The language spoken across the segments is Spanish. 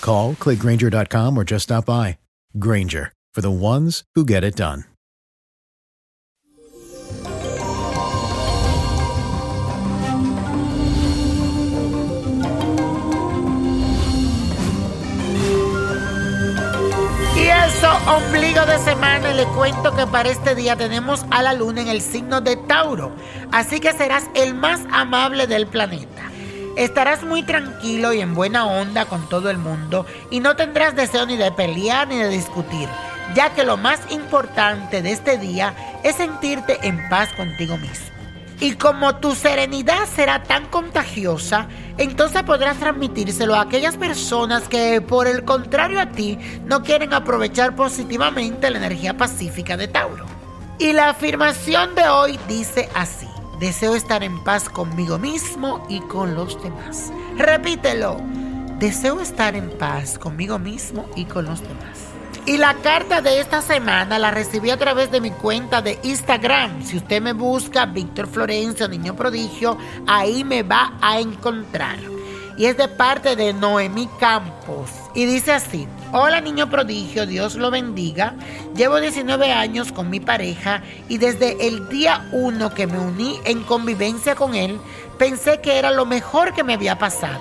Call, clickgranger.com, or just stop by. Granger, for the ones who get it done. Y eso, ombligo de semana, le cuento que para este día tenemos a la luna en el signo de Tauro. Así que serás el más amable del planeta. Estarás muy tranquilo y en buena onda con todo el mundo y no tendrás deseo ni de pelear ni de discutir, ya que lo más importante de este día es sentirte en paz contigo mismo. Y como tu serenidad será tan contagiosa, entonces podrás transmitírselo a aquellas personas que por el contrario a ti no quieren aprovechar positivamente la energía pacífica de Tauro. Y la afirmación de hoy dice así. Deseo estar en paz conmigo mismo y con los demás. Repítelo. Deseo estar en paz conmigo mismo y con los demás. Y la carta de esta semana la recibí a través de mi cuenta de Instagram. Si usted me busca Víctor Florencio, Niño Prodigio, ahí me va a encontrar. Y es de parte de Noemí Campos. Y dice así, hola niño prodigio, Dios lo bendiga. Llevo 19 años con mi pareja y desde el día 1 que me uní en convivencia con él, pensé que era lo mejor que me había pasado.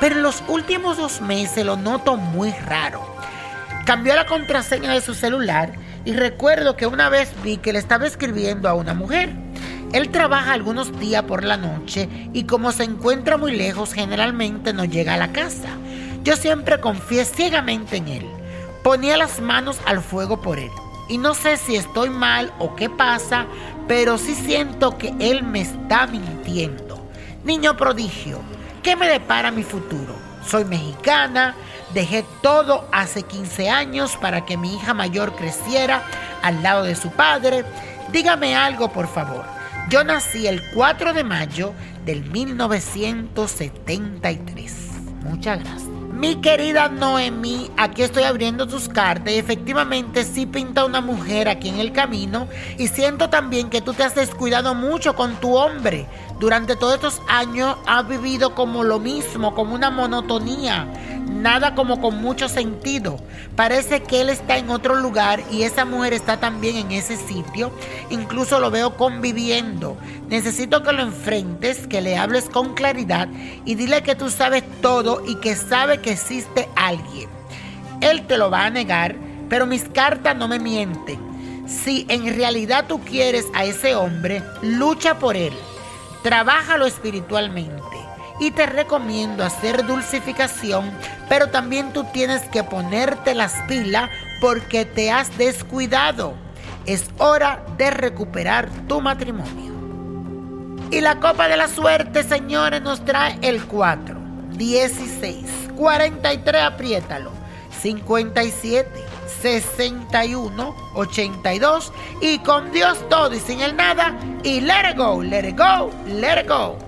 Pero los últimos dos meses lo noto muy raro. Cambió la contraseña de su celular y recuerdo que una vez vi que le estaba escribiendo a una mujer. Él trabaja algunos días por la noche y como se encuentra muy lejos generalmente no llega a la casa. Yo siempre confié ciegamente en él. Ponía las manos al fuego por él. Y no sé si estoy mal o qué pasa, pero sí siento que él me está mintiendo. Niño prodigio, ¿qué me depara mi futuro? Soy mexicana, dejé todo hace 15 años para que mi hija mayor creciera al lado de su padre. Dígame algo, por favor. Yo nací el 4 de mayo del 1973. Muchas gracias. Mi querida Noemí, aquí estoy abriendo tus cartas y efectivamente sí pinta una mujer aquí en el camino y siento también que tú te has descuidado mucho con tu hombre. Durante todos estos años has vivido como lo mismo, como una monotonía, nada como con mucho sentido. Parece que él está en otro lugar y esa mujer está también en ese sitio. Incluso lo veo conviviendo. Necesito que lo enfrentes, que le hables con claridad y dile que tú sabes todo y que sabe que existe alguien. Él te lo va a negar, pero mis cartas no me mienten. Si en realidad tú quieres a ese hombre, lucha por él. Trabájalo espiritualmente. Y te recomiendo hacer dulcificación, pero también tú tienes que ponerte las pilas porque te has descuidado. es hora de recuperar tu matrimonio. Y la copa de la suerte, señores, nos trae el 4, 16, 43, apriétalo, 57, 61, 82 y con Dios todo y sin el nada y let it go, let it go, let it go.